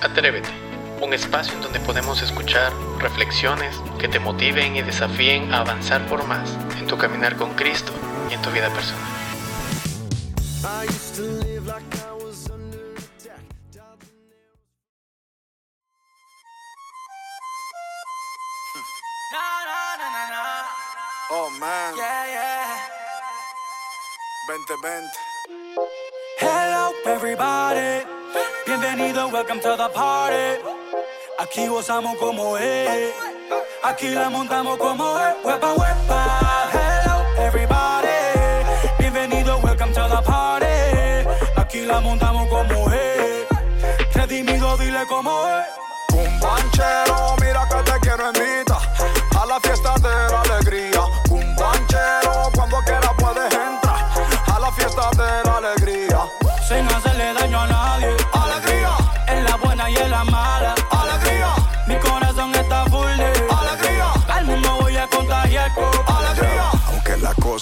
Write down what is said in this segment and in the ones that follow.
Atrévete, un espacio en donde podemos escuchar reflexiones que te motiven y desafíen a avanzar por más en tu caminar con Cristo y en tu vida personal. Oh man. Vente, vente. Hello everybody, bienvenido, welcome to the party. Aquí gozamos como es, aquí la montamos como es. Huepa, huepa. Hello everybody, bienvenido, welcome to the party. Aquí la montamos como es, redimido, dile como es. Un banchero, mira que te quiero invitar a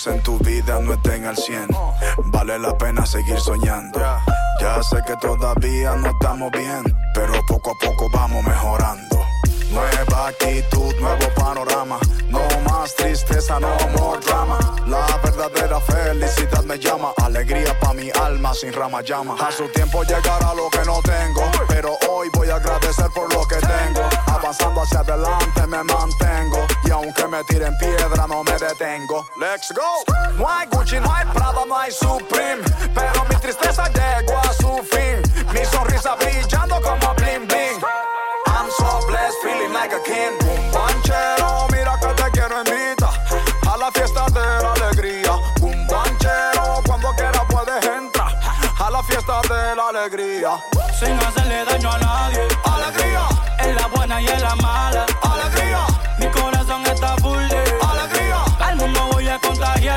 En tu vida no estén al 100, vale la pena seguir soñando. Ya sé que todavía no estamos bien, pero poco a poco vamos mejorando. Nueva actitud, nuevo panorama. No más tristeza, no more drama. La verdadera felicidad me llama. Alegría pa' mi alma sin rama llama. A su tiempo llegará lo que no tengo. Pero hoy voy a agradecer por lo que tengo. Avanzando hacia adelante me mantengo. Y aunque me tiren piedra, no me detengo. Let's go. No hay Gucci, no hay Prada, no hay Supreme. Pero mi tristeza llegó a su fin. Mi sonrisa brillando como bling bling. I'm so blessed, feeling like a king. Un banchero, mira que te quiero invitar a la fiesta de la alegría. Un banchero, cuando quiera puedes entrar a la fiesta de la alegría. Sin hacerle daño a nadie, Alegría, en la buena y en la mala.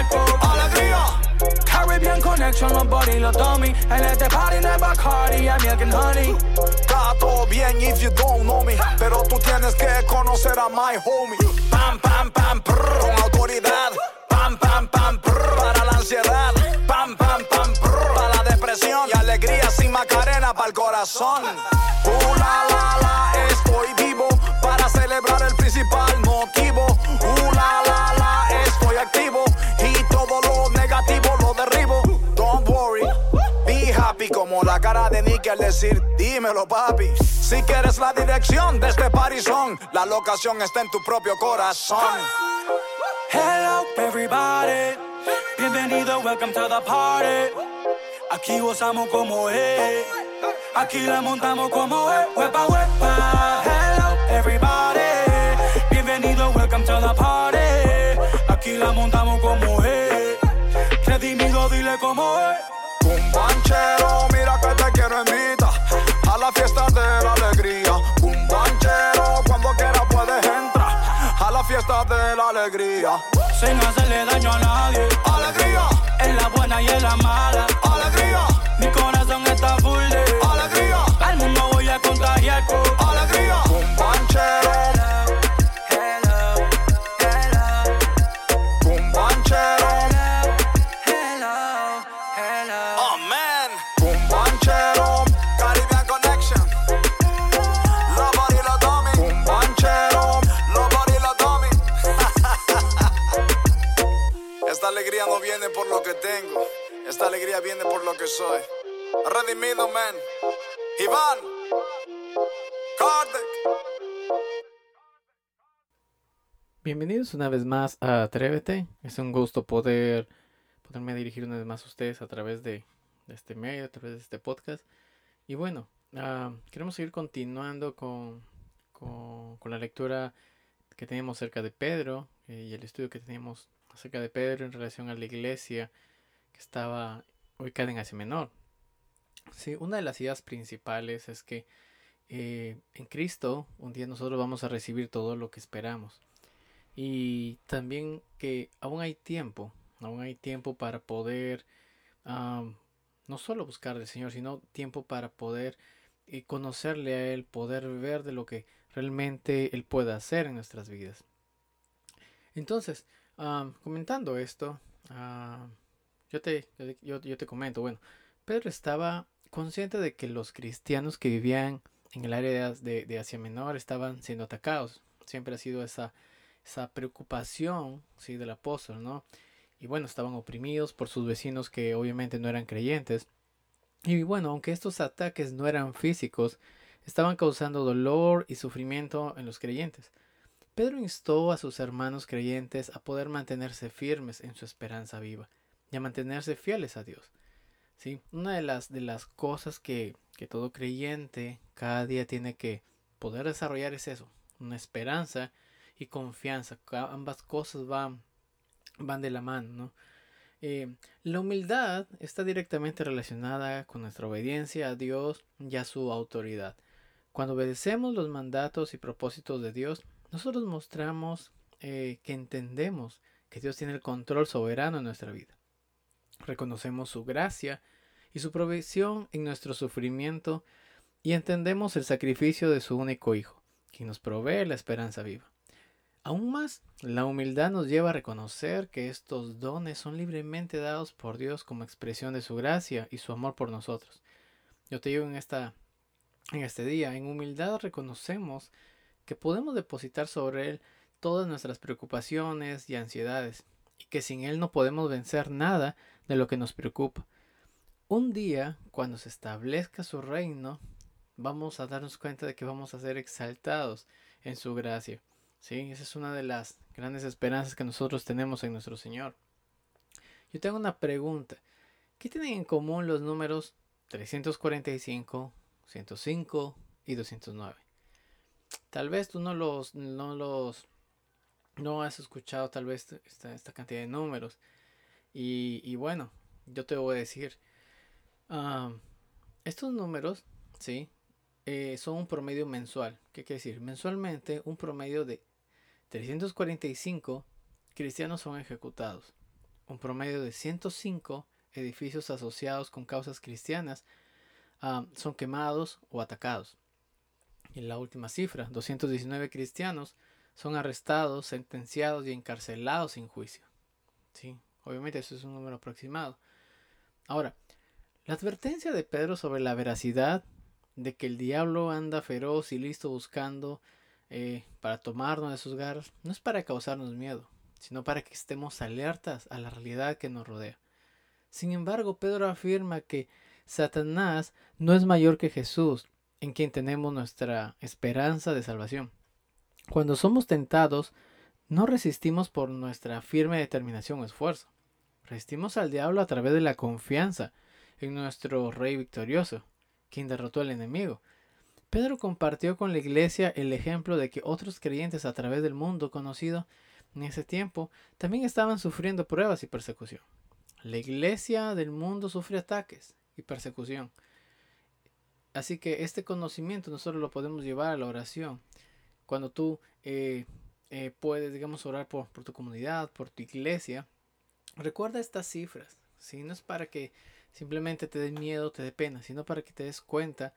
Con alegría. Caribbean Connection, los body, los dummy. En este party no hay Bacardi, hay milk and honey. Está todo bien if you don't know me. Pero tú tienes que conocer a my homie. Pam, pam, pam, prr, con autoridad. Pam, pam, pam, prr, para la ansiedad. Pam, pam, pam, prr, para la depresión. Y alegría sin macarena para el corazón. Uh, la, la, la, estoy vivo para celebrar el principal motivo. La cara de Nicky al decir dímelo papi Si quieres la dirección de este parizón La locación está en tu propio corazón Hello everybody, bienvenido, welcome to the party. Aquí gozamos como es, aquí la montamos como es. Huepa, huepa. Hello everybody, bienvenido, welcome to the party. Aquí la montamos como es, redimido, dile como es. Alegría. Sin hacerle daño a nadie, Alegría, en la buena y en la mala. Alegría no viene por lo que tengo, esta alegría viene por lo que soy. Redimido, man. Iván, Kardec. Bienvenidos una vez más a Atrévete. Es un gusto poder poderme dirigir una vez más a ustedes a través de, este medio, a través de este podcast. Y bueno, ah, queremos seguir continuando con, con, la lectura que tenemos acerca de Pedro eh, y el estudio que teníamos acerca de Pedro en relación a la iglesia que estaba ubicada en Asia Menor. Sí, una de las ideas principales es que eh, en Cristo un día nosotros vamos a recibir todo lo que esperamos. Y también que aún hay tiempo, aún hay tiempo para poder no solo buscar del Señor, sino tiempo para poder eh, conocerle a Él, poder ver de lo que realmente Él puede hacer en nuestras vidas. Entonces, comentando esto, ah, yo, te, yo, yo te comento, bueno, Pedro estaba consciente de que los cristianos que vivían en el área de, de Asia Menor estaban siendo atacados. Siempre ha sido esa, esa preocupación ¿sí? del apóstol, ¿no? Y bueno, estaban oprimidos por sus vecinos que obviamente no eran creyentes. Y bueno, aunque estos ataques no eran físicos, estaban causando dolor y sufrimiento en los creyentes. Pedro instó a sus hermanos creyentes a poder mantenerse firmes en su esperanza viva y a mantenerse fieles a Dios. ¿Sí? Una de las, de las cosas que, que todo creyente cada día tiene que poder desarrollar es eso, una esperanza y confianza. Ambas cosas van, van de la mano. ¿no? Eh, la humildad está directamente relacionada con nuestra obediencia a Dios y a su autoridad. Cuando obedecemos los mandatos y propósitos de Dios, nosotros mostramos eh, que entendemos que Dios tiene el control soberano en nuestra vida. Reconocemos su gracia y su provisión en nuestro sufrimiento y entendemos el sacrificio de su único Hijo, quien nos provee la esperanza viva. Aún más, la humildad nos lleva a reconocer que estos dones son libremente dados por Dios como expresión de su gracia y su amor por nosotros. Yo te digo en esta en este día, en humildad reconocemos que podemos depositar sobre él todas nuestras preocupaciones y ansiedades y que sin él no podemos vencer nada de lo que nos preocupa. Un día, cuando se establezca su reino, vamos a darnos cuenta de que vamos a ser exaltados en su gracia. ¿Sí? Esa es una de las grandes esperanzas que nosotros tenemos en nuestro Señor. Yo tengo una pregunta. ¿Qué tienen en común los números 345, 105 y 209? Tal vez tú no los, no los, no has escuchado tal vez esta, esta cantidad de números. Y, y, bueno, yo te voy a decir, estos números, ¿sí? Eh, son un promedio mensual. ¿Qué quiere decir? Mensualmente un promedio de 345 cristianos son ejecutados. Un promedio de 105 edificios asociados con causas cristianas son quemados o atacados. Y la última cifra, 219 cristianos son arrestados, sentenciados y encarcelados sin juicio. Obviamente eso es un número aproximado. Ahora, la advertencia de Pedro sobre la veracidad de que el diablo anda feroz y listo buscando eh, para tomarnos de sus garras, no es para causarnos miedo, sino para que estemos alertas a la realidad que nos rodea. Sin embargo, Pedro afirma que Satanás no es mayor que Jesús, en quien tenemos nuestra esperanza de salvación. Cuando somos tentados, no resistimos por nuestra firme determinación o esfuerzo. Resistimos al diablo a través de la confianza en nuestro Rey victorioso, quien derrotó al enemigo, Pedro compartió con la iglesia el ejemplo de que otros creyentes a través del mundo conocido en ese tiempo también estaban sufriendo pruebas y persecución. La iglesia del mundo sufre ataques y persecución. Así que este conocimiento nosotros lo podemos llevar a la oración. Cuando tú eh, eh, puedes, digamos, orar por, por, tu comunidad, por tu iglesia, recuerda estas cifras. si No es para que simplemente te dé miedo, te dé pena, sino para que te des cuenta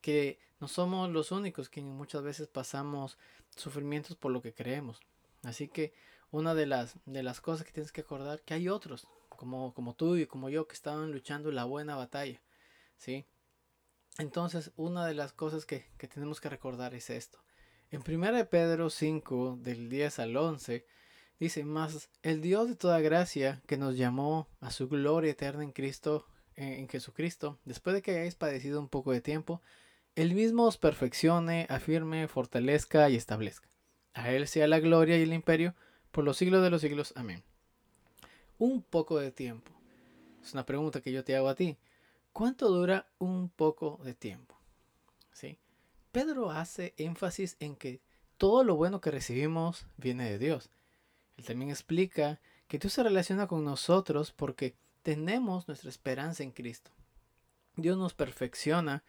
que no somos los únicos quienes muchas veces pasamos sufrimientos por lo que creemos. Así que una de las, de las cosas que tienes que acordar que hay otros, como, como tú y como yo, que estaban luchando la buena batalla. ¿sí? Entonces, una de las cosas que, que tenemos que recordar es esto. En 1 Pedro 5, del 10 al 11, dice, más el Dios de toda gracia que nos llamó a su gloria eterna en Cristo, en Jesucristo, después de que hayáis padecido un poco de tiempo, el mismo os perfeccione, afirme, fortalezca y establezca. A Él sea la gloria y el imperio por los siglos de los siglos. Amén. Un poco de tiempo. Es una pregunta que yo te hago a ti. ¿Cuánto dura un poco de tiempo? ¿Sí? Pedro hace énfasis en que todo lo bueno que recibimos viene de Dios. Él también explica que Dios se relaciona con nosotros porque tenemos nuestra esperanza en Cristo. Dios nos perfecciona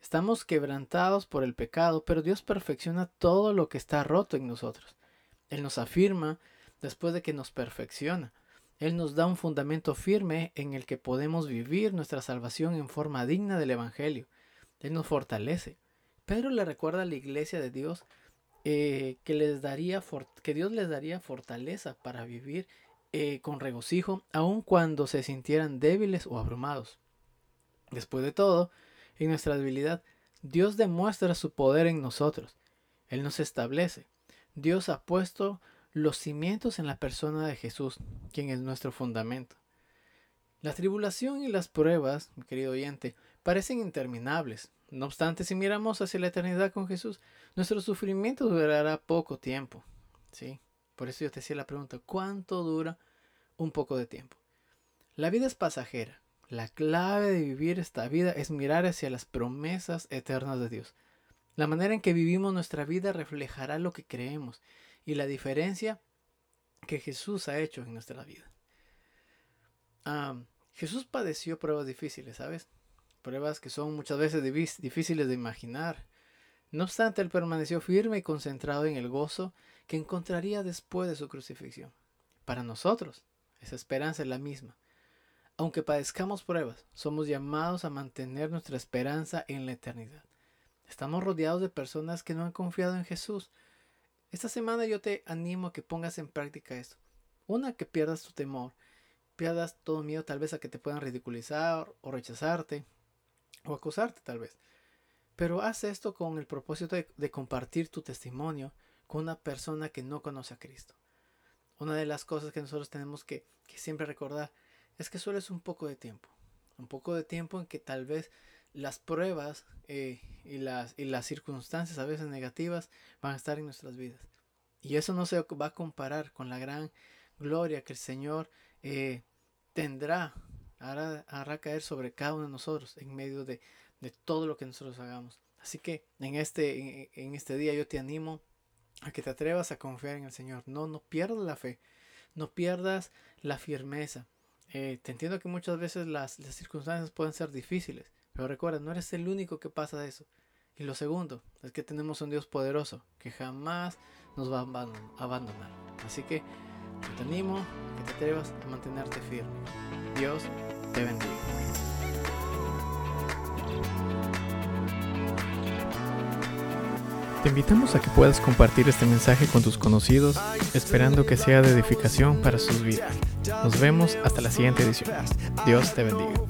Estamos quebrantados por el pecado, pero Dios perfecciona todo lo que está roto en nosotros. Él nos afirma después de que nos perfecciona. Él nos da un fundamento firme en el que podemos vivir nuestra salvación en forma digna del Evangelio. Él nos fortalece. Pedro le recuerda a la iglesia de Dios eh, que, les daría que Dios les daría fortaleza para vivir eh, con regocijo, aun cuando se sintieran débiles o abrumados. Después de todo, en nuestra debilidad, Dios demuestra su poder en nosotros. Él nos establece. Dios ha puesto los cimientos en la persona de Jesús, quien es nuestro fundamento. La tribulación y las pruebas, mi querido oyente, parecen interminables. No obstante, si miramos hacia la eternidad con Jesús, nuestro sufrimiento durará poco tiempo. ¿sí? Por eso yo te hacía la pregunta, ¿cuánto dura un poco de tiempo? La vida es pasajera. La clave de vivir esta vida es mirar hacia las promesas eternas de Dios. La manera en que vivimos nuestra vida reflejará lo que creemos y la diferencia que Jesús ha hecho en nuestra vida. Jesús padeció pruebas difíciles, ¿sabes? Pruebas que son muchas veces difíciles de imaginar. No obstante, él permaneció firme y concentrado en el gozo que encontraría después de su crucifixión. Para nosotros, esa esperanza es la misma. Aunque padezcamos pruebas, somos llamados a mantener nuestra esperanza en la eternidad. Estamos rodeados de personas que no han confiado en Jesús. Esta semana yo te animo a que pongas en práctica esto. Una, que pierdas tu temor, pierdas todo miedo tal vez a que te puedan ridiculizar o rechazarte o acusarte tal vez. Pero haz esto con el propósito de, compartir tu testimonio con una persona que no conoce a Cristo. Una de las cosas que nosotros tenemos que, que siempre recordar es que solo es un poco de tiempo. Un poco de tiempo en que tal vez las pruebas eh, y, las, y las circunstancias a veces negativas van a estar en nuestras vidas. Y eso no se va a comparar con la gran gloria que el Señor eh, tendrá, hará, hará, caer sobre cada uno de nosotros en medio de, de todo lo que nosotros hagamos. Así que en este, en, en este día yo te animo a que te atrevas a confiar en el Señor. No, no pierdas la fe, no pierdas la firmeza. Eh, te entiendo que muchas veces las, circunstancias pueden ser difíciles, pero recuerda, no eres el único que pasa eso. Y lo segundo es que tenemos un Dios poderoso que jamás nos va a abandonar. Así que te animo a que te atrevas a mantenerte firme. Dios te bendiga. Te invitamos a que puedas compartir este mensaje con tus conocidos, esperando que sea de edificación para sus vidas. Nos vemos hasta la siguiente edición. Dios te bendiga.